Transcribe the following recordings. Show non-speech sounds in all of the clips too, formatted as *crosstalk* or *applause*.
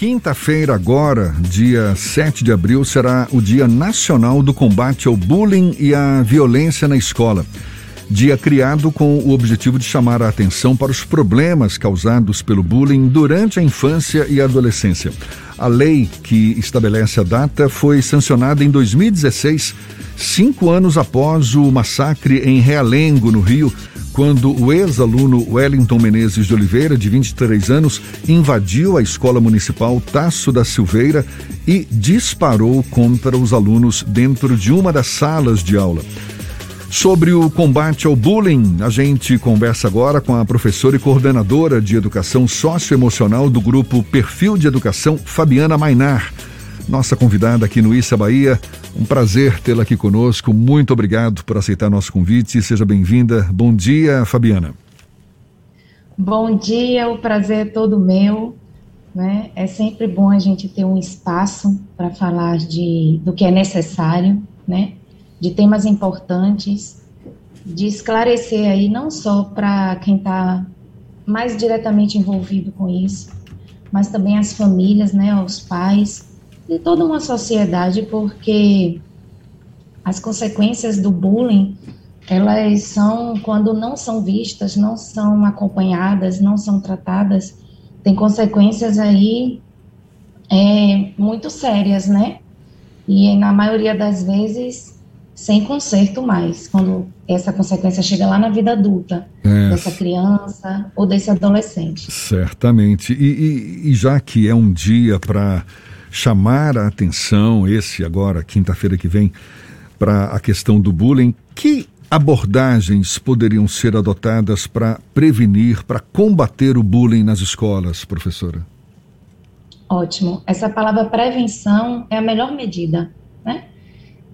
Quinta-feira, agora, dia 7 de abril, será o Dia Nacional do Combate ao Bullying e à Violência na Escola. Dia criado com o objetivo de chamar a atenção para os problemas causados pelo bullying durante a infância e a adolescência. A lei que estabelece a data foi sancionada em 2016, cinco anos após o massacre em Realengo, no Rio, quando o ex-aluno Wellington Menezes de Oliveira, de 23 anos, invadiu a escola municipal Tasso da Silveira e disparou contra os alunos dentro de uma das salas de aula. Sobre o combate ao bullying, a gente conversa agora com a professora e coordenadora de educação socioemocional do grupo Perfil de Educação, Fabiana Mainar nossa convidada aqui no Issa Bahia. Um prazer tê-la aqui conosco. Muito obrigado por aceitar nosso convite. Seja bem-vinda. Bom dia, Fabiana. Bom dia, o prazer é todo meu. Né? É sempre bom a gente ter um espaço para falar de, do que é necessário, né? de temas importantes, de esclarecer aí não só para quem está mais diretamente envolvido com isso, mas também as famílias, né, os pais, de toda uma sociedade, porque as consequências do bullying, elas são, quando não são vistas, não são acompanhadas, não são tratadas, tem consequências aí é, muito sérias, né? E na maioria das vezes sem conserto mais, quando essa consequência chega lá na vida adulta é. dessa criança ou desse adolescente. Certamente. E, e, e já que é um dia para chamar a atenção, esse agora, quinta-feira que vem, para a questão do bullying. Que abordagens poderiam ser adotadas para prevenir, para combater o bullying nas escolas, professora? Ótimo. Essa palavra prevenção é a melhor medida, né?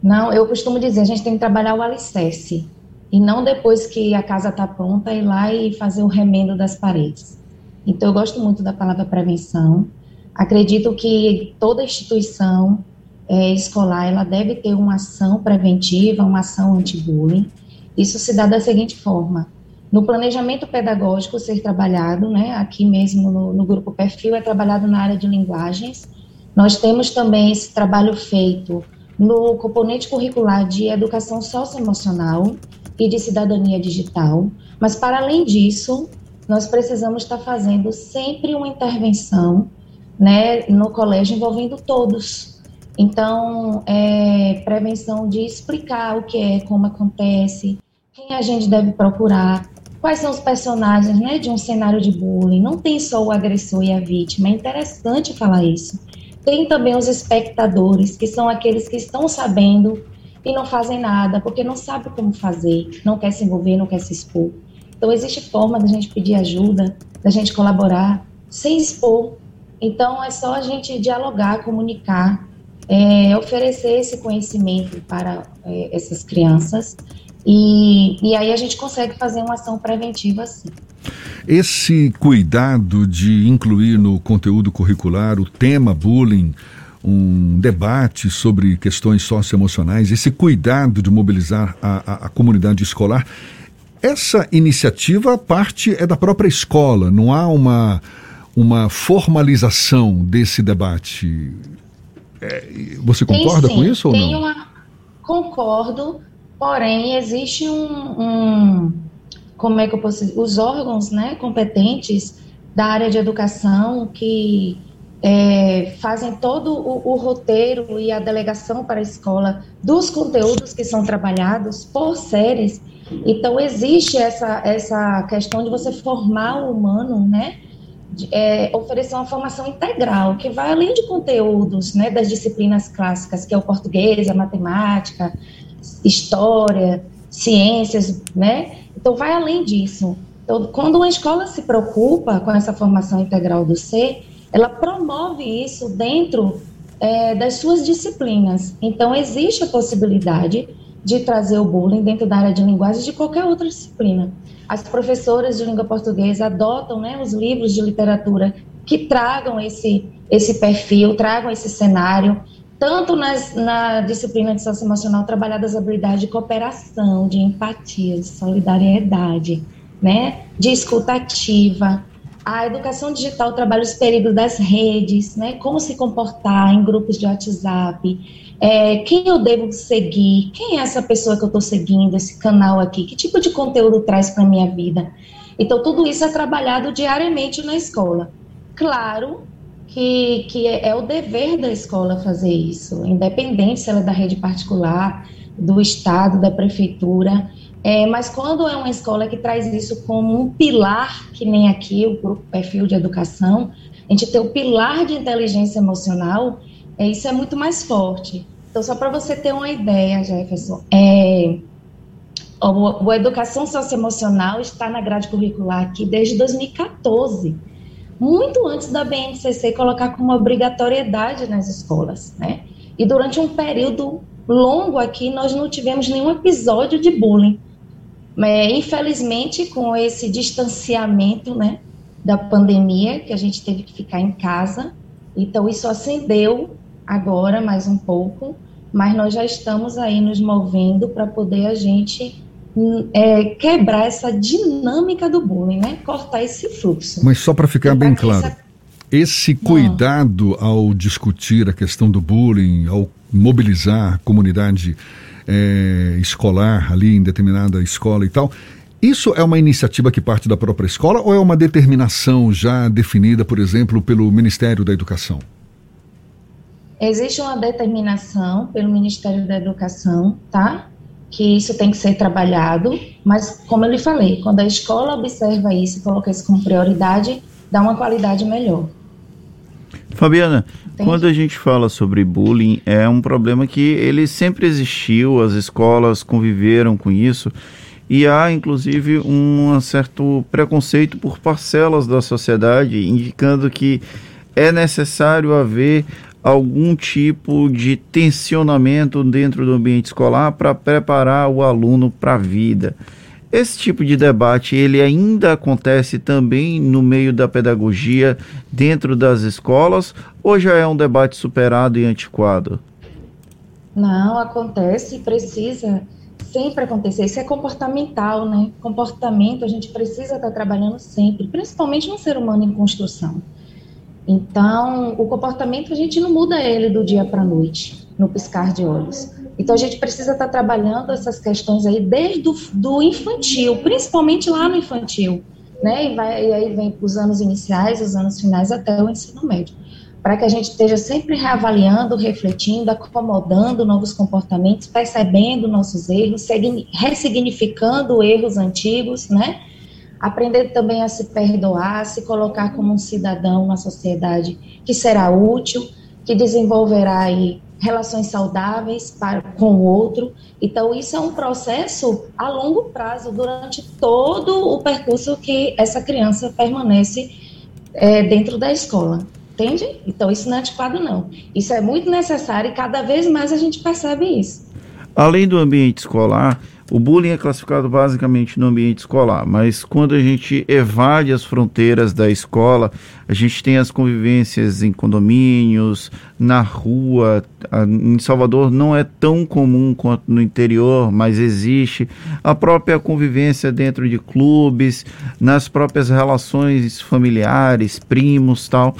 Não, eu costumo dizer, a gente tem que trabalhar o alicerce e não depois que a casa está pronta ir lá e fazer o remendo das paredes. Então, eu gosto muito da palavra prevenção. Acredito que toda instituição é, escolar ela deve ter uma ação preventiva, uma ação anti-bullying. Isso se dá da seguinte forma: no planejamento pedagógico ser trabalhado, né, aqui mesmo no, no grupo Perfil é trabalhado na área de linguagens. Nós temos também esse trabalho feito no componente curricular de educação socioemocional e de cidadania digital. Mas para além disso, nós precisamos estar fazendo sempre uma intervenção né, no colégio envolvendo todos. Então, é, prevenção de explicar o que é, como acontece, quem a gente deve procurar, quais são os personagens né, de um cenário de bullying. Não tem só o agressor e a vítima, é interessante falar isso. Tem também os espectadores, que são aqueles que estão sabendo e não fazem nada, porque não sabe como fazer, não quer se envolver, não quer se expor. Então, existe forma da gente pedir ajuda, da gente colaborar, sem expor, então, é só a gente dialogar, comunicar, é, oferecer esse conhecimento para é, essas crianças e, e aí a gente consegue fazer uma ação preventiva assim. Esse cuidado de incluir no conteúdo curricular o tema bullying, um debate sobre questões socioemocionais, esse cuidado de mobilizar a, a, a comunidade escolar, essa iniciativa parte é da própria escola, não há uma uma formalização desse debate. É, você concorda tem, com isso ou não? Uma, concordo, porém existe um, um, como é que eu posso dizer, os órgãos, né, competentes da área de educação que é, fazem todo o, o, roteiro e a delegação para a escola dos conteúdos que são trabalhados por séries. Então existe essa essa questão de você formar o humano, né, é, oferecer uma formação integral, que vai além de conteúdos né, das disciplinas clássicas, que é o português, a matemática, história, ciências, né? Então, vai além disso. Então, quando uma escola se preocupa com essa formação integral do ser, ela promove isso dentro é, das suas disciplinas. Então, existe a possibilidade de trazer o bullying dentro da área de linguagem de qualquer outra disciplina as professoras de língua portuguesa adotam né, os livros de literatura que tragam esse, esse perfil, tragam esse cenário, tanto nas, na disciplina de saúde emocional trabalhadas habilidades de cooperação, de empatia, de solidariedade, né, de escutativa, a educação digital trabalha os perigos das redes, né? Como se comportar em grupos de WhatsApp, é, quem eu devo seguir, quem é essa pessoa que eu estou seguindo, esse canal aqui, que tipo de conteúdo traz para minha vida. Então, tudo isso é trabalhado diariamente na escola. Claro que, que é, é o dever da escola fazer isso, independente se ela é da rede particular, do Estado, da prefeitura. É, mas quando é uma escola que traz isso como um pilar, que nem aqui o grupo perfil de educação, a gente tem o pilar de inteligência emocional, é, isso é muito mais forte. Então, só para você ter uma ideia, Jefferson, é, o, o Educação Socioemocional está na grade curricular aqui desde 2014 muito antes da BNCC colocar como obrigatoriedade nas escolas, né? E durante um período longo aqui, nós não tivemos nenhum episódio de bullying. É, infelizmente, com esse distanciamento, né, da pandemia, que a gente teve que ficar em casa, então isso acendeu agora mais um pouco, mas nós já estamos aí nos movendo para poder a gente é, quebrar essa dinâmica do bullying, né? Cortar esse fluxo. Mas só para ficar bem claro, essa... esse cuidado Não. ao discutir a questão do bullying, ao mobilizar a comunidade é, escolar ali em determinada escola e tal, isso é uma iniciativa que parte da própria escola ou é uma determinação já definida, por exemplo, pelo Ministério da Educação? Existe uma determinação pelo Ministério da Educação, tá? que isso tem que ser trabalhado, mas como eu lhe falei, quando a escola observa isso e coloca isso como prioridade, dá uma qualidade melhor. Fabiana, Entendi. quando a gente fala sobre bullying, é um problema que ele sempre existiu, as escolas conviveram com isso, e há inclusive um certo preconceito por parcelas da sociedade, indicando que é necessário haver algum tipo de tensionamento dentro do ambiente escolar para preparar o aluno para a vida. Esse tipo de debate ele ainda acontece também no meio da pedagogia dentro das escolas ou já é um debate superado e antiquado? Não, acontece, precisa sempre acontecer. Isso é comportamental, né? Comportamento a gente precisa estar trabalhando sempre, principalmente no ser humano em construção. Então, o comportamento a gente não muda ele do dia para a noite, no piscar de olhos. Então, a gente precisa estar tá trabalhando essas questões aí desde o infantil, principalmente lá no infantil, né? E, vai, e aí vem os anos iniciais, os anos finais até o ensino médio. Para que a gente esteja sempre reavaliando, refletindo, acomodando novos comportamentos, percebendo nossos erros, ressignificando erros antigos, né? Aprender também a se perdoar, a se colocar como um cidadão na sociedade que será útil, que desenvolverá aí relações saudáveis para, com o outro. Então, isso é um processo a longo prazo, durante todo o percurso que essa criança permanece é, dentro da escola. Entende? Então, isso não é antiquado, não. Isso é muito necessário e cada vez mais a gente percebe isso. Além do ambiente escolar, o bullying é classificado basicamente no ambiente escolar, mas quando a gente evade as fronteiras da escola, a gente tem as convivências em condomínios, na rua. Em Salvador não é tão comum quanto no interior, mas existe. A própria convivência dentro de clubes, nas próprias relações familiares, primos, tal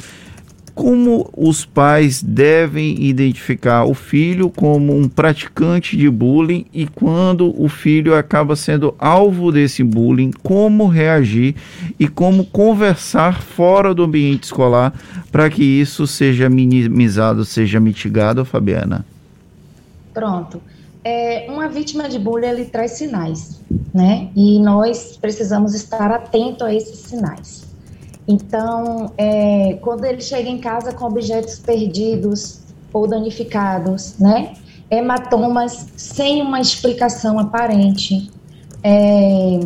como os pais devem identificar o filho como um praticante de bullying e quando o filho acaba sendo alvo desse bullying, como reagir e como conversar fora do ambiente escolar para que isso seja minimizado, seja mitigado, Fabiana? Pronto. É, uma vítima de bullying ele traz sinais, né? E nós precisamos estar atento a esses sinais. Então, é, quando ele chega em casa com objetos perdidos ou danificados, né? Hematomas sem uma explicação aparente, é,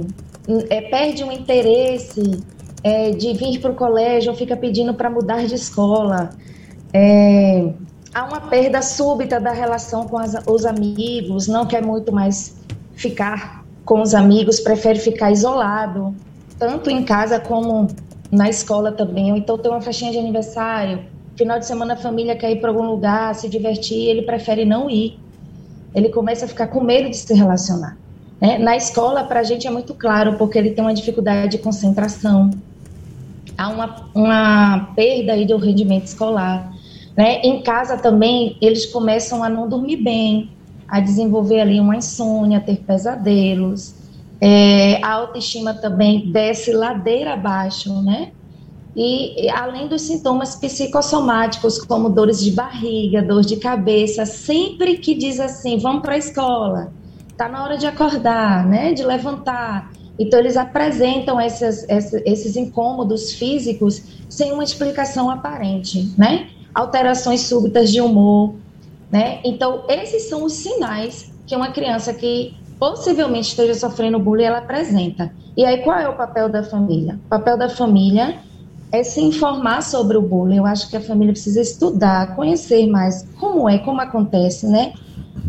é, perde o interesse é, de vir para o colégio ou fica pedindo para mudar de escola. É, há uma perda súbita da relação com as, os amigos, não quer muito mais ficar com os amigos, prefere ficar isolado, tanto em casa como na escola também, ou então tem uma festinha de aniversário, final de semana a família quer ir para algum lugar, se divertir, ele prefere não ir. Ele começa a ficar com medo de se relacionar. Né? Na escola, para a gente é muito claro, porque ele tem uma dificuldade de concentração. há uma, uma perda aí do rendimento escolar. Né? Em casa também, eles começam a não dormir bem, a desenvolver ali uma insônia, ter pesadelos. É, a autoestima também desce ladeira abaixo, né? E além dos sintomas psicossomáticos, como dores de barriga, dor de cabeça, sempre que diz assim, vamos para a escola, tá na hora de acordar, né? De levantar. Então, eles apresentam esses, esses incômodos físicos sem uma explicação aparente, né? Alterações súbitas de humor, né? Então, esses são os sinais que uma criança que possivelmente esteja sofrendo bullying, ela apresenta. E aí, qual é o papel da família? O papel da família é se informar sobre o bullying. Eu acho que a família precisa estudar, conhecer mais como é, como acontece, né?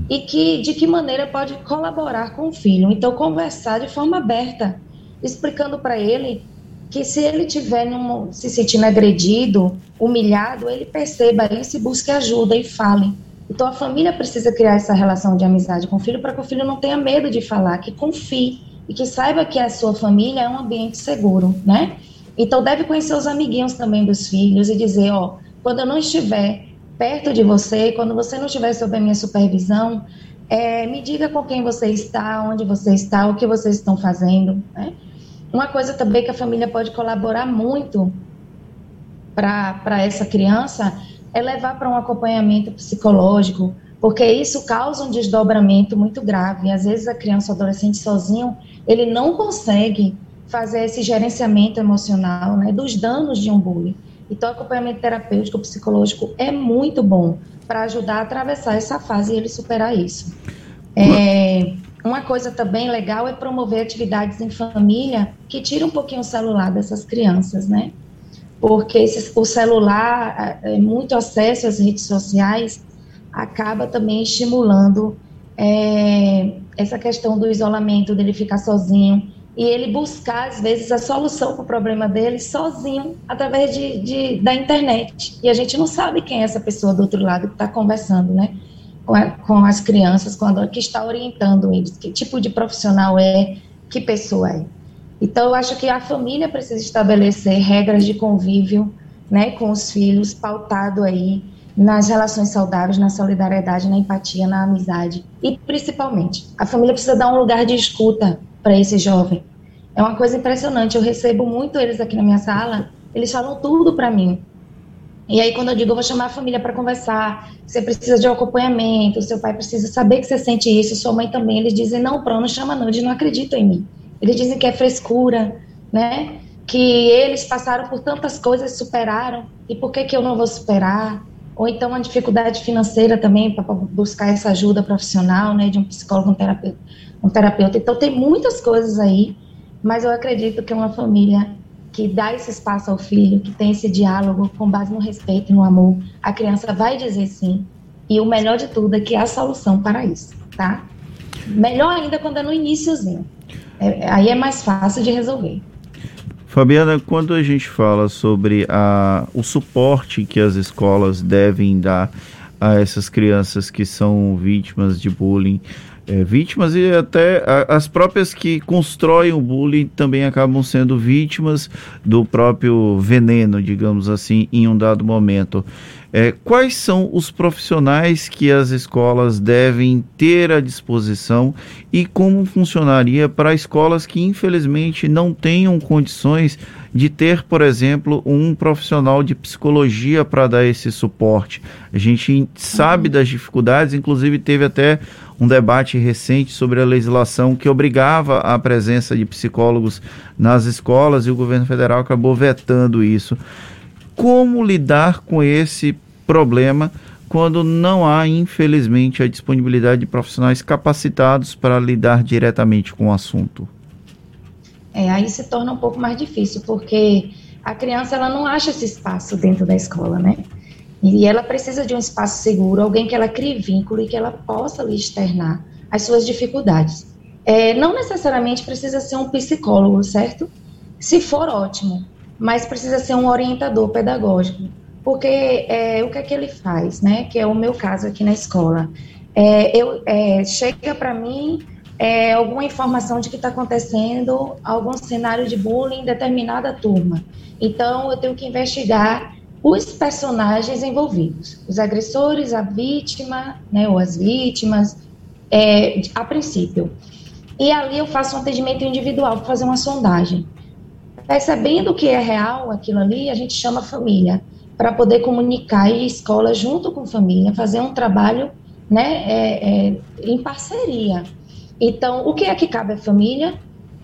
e que de que maneira pode colaborar com o filho. Então, conversar de forma aberta, explicando para ele que se ele tiver se sentindo agredido, humilhado, ele perceba isso e busque ajuda e fale. Então, a família precisa criar essa relação de amizade com o filho para que o filho não tenha medo de falar, que confie e que saiba que a sua família é um ambiente seguro, né? Então, deve conhecer os amiguinhos também dos filhos e dizer, ó, quando eu não estiver perto de você, quando você não estiver sob a minha supervisão, é, me diga com quem você está, onde você está, o que vocês estão fazendo. Né? Uma coisa também que a família pode colaborar muito para essa criança é levar para um acompanhamento psicológico, porque isso causa um desdobramento muito grave. Às vezes a criança ou adolescente sozinho, ele não consegue fazer esse gerenciamento emocional né, dos danos de um bullying. Então, o acompanhamento terapêutico, psicológico é muito bom para ajudar a atravessar essa fase e ele superar isso. É, uma coisa também legal é promover atividades em família que tiram um pouquinho o celular dessas crianças, né? Porque esse, o celular, é, muito acesso às redes sociais, acaba também estimulando é, essa questão do isolamento, dele ficar sozinho, e ele buscar, às vezes, a solução para o problema dele sozinho, através de, de, da internet. E a gente não sabe quem é essa pessoa do outro lado que está conversando, né? Com, as crianças, a, que está orientando eles, que tipo de profissional é, que pessoa é. Então, eu acho que a família precisa estabelecer regras de convívio né, com os filhos, pautado aí nas relações saudáveis, na solidariedade, na empatia, na amizade. E, principalmente, a família precisa dar um lugar de escuta para esse jovem. É uma coisa impressionante. Eu recebo muito eles aqui na minha sala, eles falam tudo para mim. E aí, quando eu digo, eu vou chamar a família para conversar, você precisa de um acompanhamento, seu pai precisa saber que você sente isso, sua mãe também. Eles dizem, não, Pro, não chama não, eles não acreditam em mim. Eles dizem que é frescura, né? Que eles passaram por tantas coisas, superaram, e por que, que eu não vou superar? Ou então uma dificuldade financeira também para buscar essa ajuda profissional, né, de um psicólogo, um terapeuta um terapeuta. Então, tem muitas coisas aí, mas eu acredito que uma família que dá esse espaço ao filho, que tem esse diálogo com base no respeito e no amor, a criança vai dizer sim. E o melhor de tudo é que há solução para isso, tá? Melhor ainda quando é no iníciozinho. É, aí é mais fácil de resolver. Fabiana, quando a gente fala sobre a, o suporte que as escolas devem dar a essas crianças que são vítimas de bullying, é, vítimas e até a, as próprias que constroem o bullying também acabam sendo vítimas do próprio veneno, digamos assim, em um dado momento. É, quais são os profissionais que as escolas devem ter à disposição e como funcionaria para escolas que infelizmente não tenham condições de ter, por exemplo, um profissional de psicologia para dar esse suporte? A gente sabe das dificuldades, inclusive teve até um debate recente sobre a legislação que obrigava a presença de psicólogos nas escolas e o governo federal acabou vetando isso como lidar com esse problema quando não há, infelizmente, a disponibilidade de profissionais capacitados para lidar diretamente com o assunto. É, aí se torna um pouco mais difícil, porque a criança ela não acha esse espaço dentro da escola, né? E ela precisa de um espaço seguro, alguém que ela crie vínculo e que ela possa lhe externar as suas dificuldades. É, não necessariamente precisa ser um psicólogo, certo? Se for ótimo, mas precisa ser um orientador pedagógico, porque é, o que é que ele faz, né? Que é o meu caso aqui na escola. É, eu, é, chega para mim é, alguma informação de que está acontecendo algum cenário de bullying em determinada turma. Então, eu tenho que investigar os personagens envolvidos, os agressores, a vítima, né, ou as vítimas, é, a princípio. E ali eu faço um atendimento individual, fazer uma sondagem. Percebendo que é real aquilo ali, a gente chama a família para poder comunicar e escola junto com a família, fazer um trabalho né, é, é, em parceria. Então, o que é que cabe à família?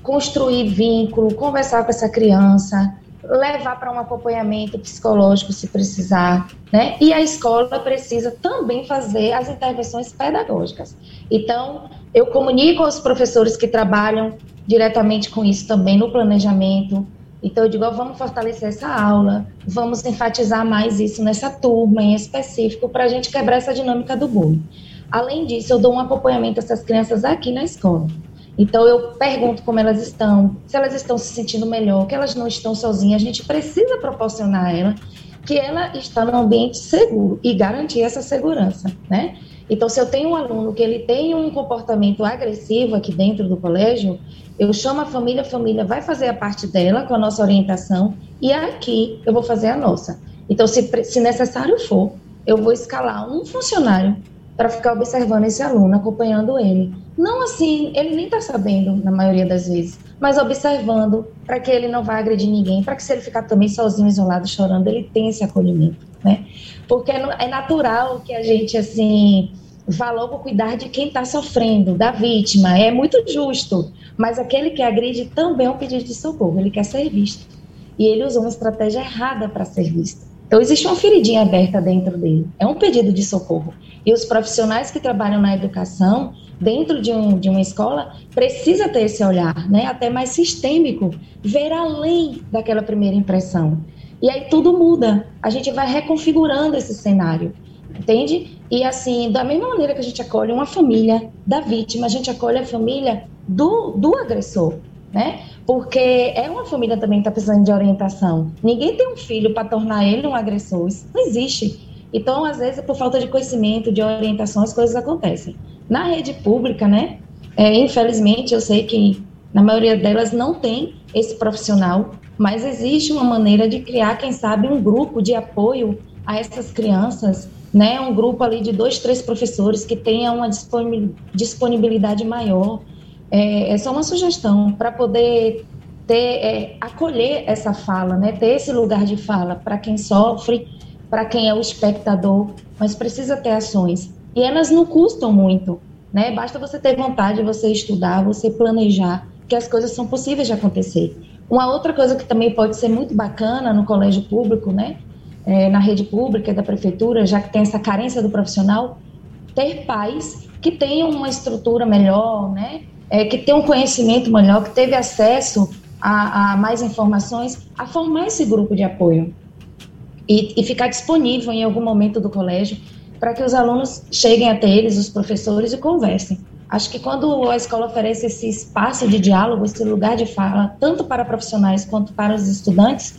Construir vínculo, conversar com essa criança, levar para um acompanhamento psicológico se precisar, né? E a escola precisa também fazer as intervenções pedagógicas. Então, eu comunico aos professores que trabalham diretamente com isso também no planejamento. Então, eu digo, oh, vamos fortalecer essa aula, vamos enfatizar mais isso nessa turma em específico para a gente quebrar essa dinâmica do bullying. Além disso, eu dou um acompanhamento a essas crianças aqui na escola. Então eu pergunto como elas estão, se elas estão se sentindo melhor, que elas não estão sozinhas, a gente precisa proporcionar a ela que ela está num ambiente seguro e garantir essa segurança, né? Então, se eu tenho um aluno que ele tem um comportamento agressivo aqui dentro do colégio, eu chamo a família, a família vai fazer a parte dela com a nossa orientação e aqui eu vou fazer a nossa. Então, se, se necessário for, eu vou escalar um funcionário para ficar observando esse aluno, acompanhando ele. Não assim, ele nem está sabendo, na maioria das vezes, mas observando para que ele não vá agredir ninguém, para que se ele ficar também sozinho, isolado, chorando, ele tenha esse acolhimento, né? Porque é, é natural que a gente, assim, vá logo cuidar de quem está sofrendo, da vítima, é muito justo, mas aquele que agride também é um pedido de socorro, ele quer ser visto. E ele usou uma estratégia errada para ser visto. Então, existe uma feridinha aberta dentro dele, é um pedido de socorro. E os profissionais que trabalham na educação, dentro de, um, de uma escola, precisa ter esse olhar, né, até mais sistêmico, ver além daquela primeira impressão. E aí tudo muda, a gente vai reconfigurando esse cenário, entende? E assim, da mesma maneira que a gente acolhe uma família da vítima, a gente acolhe a família do, do agressor, né? Porque é uma família também que está precisando de orientação. Ninguém tem um filho para tornar ele um agressor, isso não existe. Então, às vezes, por falta de conhecimento, de orientação, as coisas acontecem. Na rede pública, né, é, infelizmente, eu sei que na maioria delas não tem esse profissional, mas existe uma maneira de criar, quem sabe, um grupo de apoio a essas crianças, né, um grupo ali de dois, três professores que tenha uma disponibilidade maior. É, é só uma sugestão para poder ter, é, acolher essa fala, né, ter esse lugar de fala para quem sofre para quem é o espectador, mas precisa ter ações. E elas não custam muito, né? Basta você ter vontade, você estudar, você planejar, que as coisas são possíveis de acontecer. Uma outra coisa que também pode ser muito bacana no colégio público, né? É, na rede pública da prefeitura, já que tem essa carência do profissional, ter pais que tenham uma estrutura melhor, né? É, que tenham um conhecimento melhor, que teve acesso a, a mais informações, a formar esse grupo de apoio e, e ficar disponível em algum momento do colégio para que os alunos cheguem até eles, os professores, e conversem. Acho que quando a escola oferece esse espaço de diálogo, esse lugar de fala, tanto para profissionais quanto para os estudantes,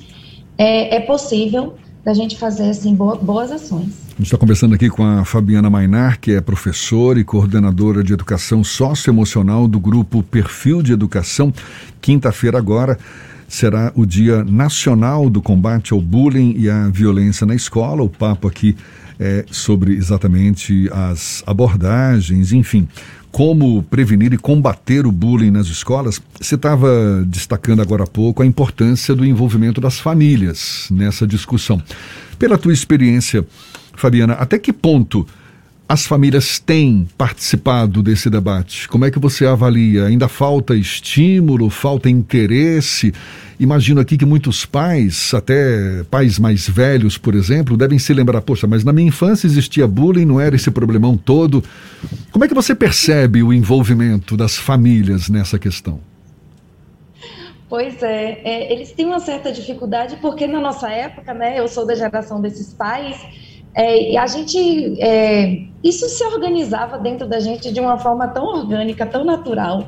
é, é possível da gente fazer assim boas ações. A gente está conversando aqui com a Fabiana Mainar, que é professora e coordenadora de educação socioemocional do grupo Perfil de Educação. Quinta-feira agora será o Dia Nacional do Combate ao Bullying e à Violência na Escola. O papo aqui é sobre exatamente as abordagens, enfim, como prevenir e combater o bullying nas escolas. Você estava destacando agora há pouco a importância do envolvimento das famílias nessa discussão. Pela tua experiência, Fabiana, até que ponto as famílias têm participado desse debate? Como é que você avalia? Ainda falta estímulo, falta interesse? Imagino aqui que muitos pais, até pais mais velhos, por exemplo, devem se lembrar: poxa, mas na minha infância existia bullying, não era esse problemão todo. Como é que você percebe o envolvimento das famílias nessa questão? Pois é, é eles têm uma certa dificuldade porque na nossa época, né, eu sou da geração desses pais é, e a gente, é, isso se organizava dentro da gente de uma forma tão orgânica, tão natural,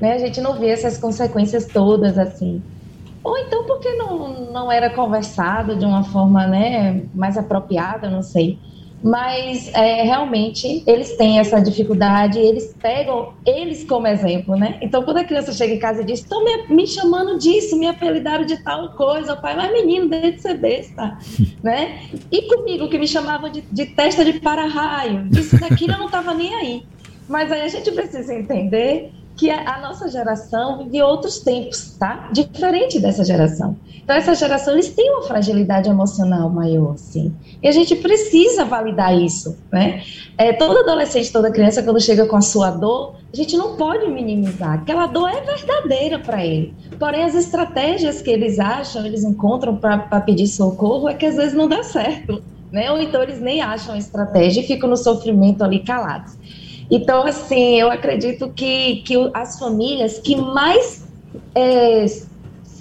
né? A gente não vê essas consequências todas assim. Ou então porque não, não era conversado de uma forma né, mais apropriada, não sei. Mas é, realmente eles têm essa dificuldade, eles pegam eles como exemplo, né? Então, quando a criança chega em casa e diz, estão me, me, chamando disso, me apelidaram de tal coisa, o pai, mas menino, deixa de ser besta, *laughs* né? E comigo, que me chamavam de, de testa de para-raio, isso daqui eu não estava nem aí. Mas aí a gente precisa entender que a nossa geração vive outros tempos, tá? Diferente dessa geração. Então, essa geração, eles têm uma fragilidade emocional maior, sim. E a gente precisa validar isso, né? É, todo adolescente, toda criança, quando chega com a sua dor, a gente não pode minimizar. Aquela dor é verdadeira para ele. Porém, as estratégias que eles acham, eles encontram para pedir socorro, é que às vezes não dá certo, né? Ou então eles nem acham a estratégia e ficam no sofrimento ali calados. Então, assim, eu acredito que, que as famílias que mais é,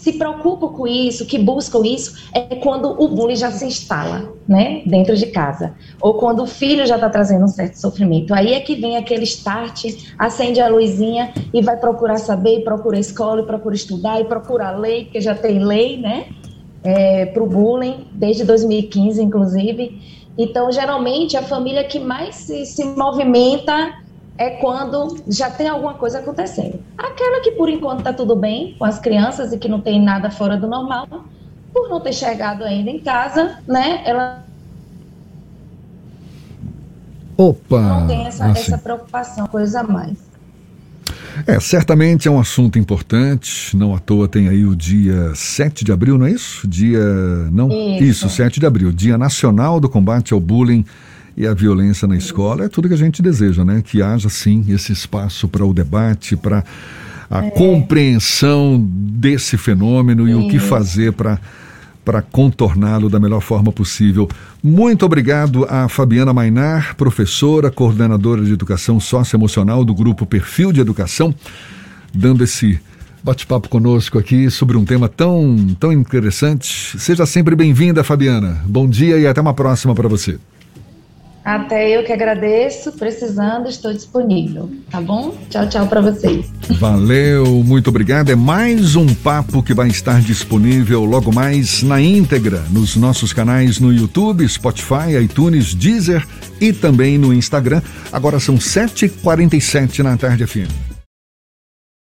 se preocupam com isso, que buscam isso, é quando o bullying já se instala, né, dentro de casa. Ou quando o filho já está trazendo um certo sofrimento. Aí é que vem aquele start, acende a luzinha e vai procurar saber, procura escola, procura estudar e procura lei, porque já tem lei, né, é, para o bullying, desde 2015, inclusive. Então, geralmente, a família que mais se, se movimenta é quando já tem alguma coisa acontecendo. Aquela que, por enquanto, está tudo bem com as crianças e que não tem nada fora do normal, por não ter chegado ainda em casa, né? Ela Opa! Não tem essa, assim. essa preocupação, coisa a mais. É, certamente é um assunto importante, não à toa tem aí o dia 7 de abril, não é isso? Dia. Não? Isso, isso 7 de abril, Dia Nacional do Combate ao Bullying e a violência na escola. É tudo que a gente deseja, né? Que haja sim esse espaço para o debate, para a é. compreensão desse fenômeno e o que fazer para para contorná-lo da melhor forma possível. Muito obrigado a Fabiana Mainar, professora, coordenadora de educação socioemocional do grupo Perfil de Educação, dando esse bate-papo conosco aqui sobre um tema tão, tão interessante. Seja sempre bem-vinda, Fabiana. Bom dia e até uma próxima para você. Até eu que agradeço. Precisando, estou disponível. Tá bom? Tchau, tchau para vocês. Valeu, muito obrigado. É mais um papo que vai estar disponível logo mais na íntegra nos nossos canais no YouTube, Spotify, iTunes, Deezer e também no Instagram. Agora são 7h47 na tarde, FM.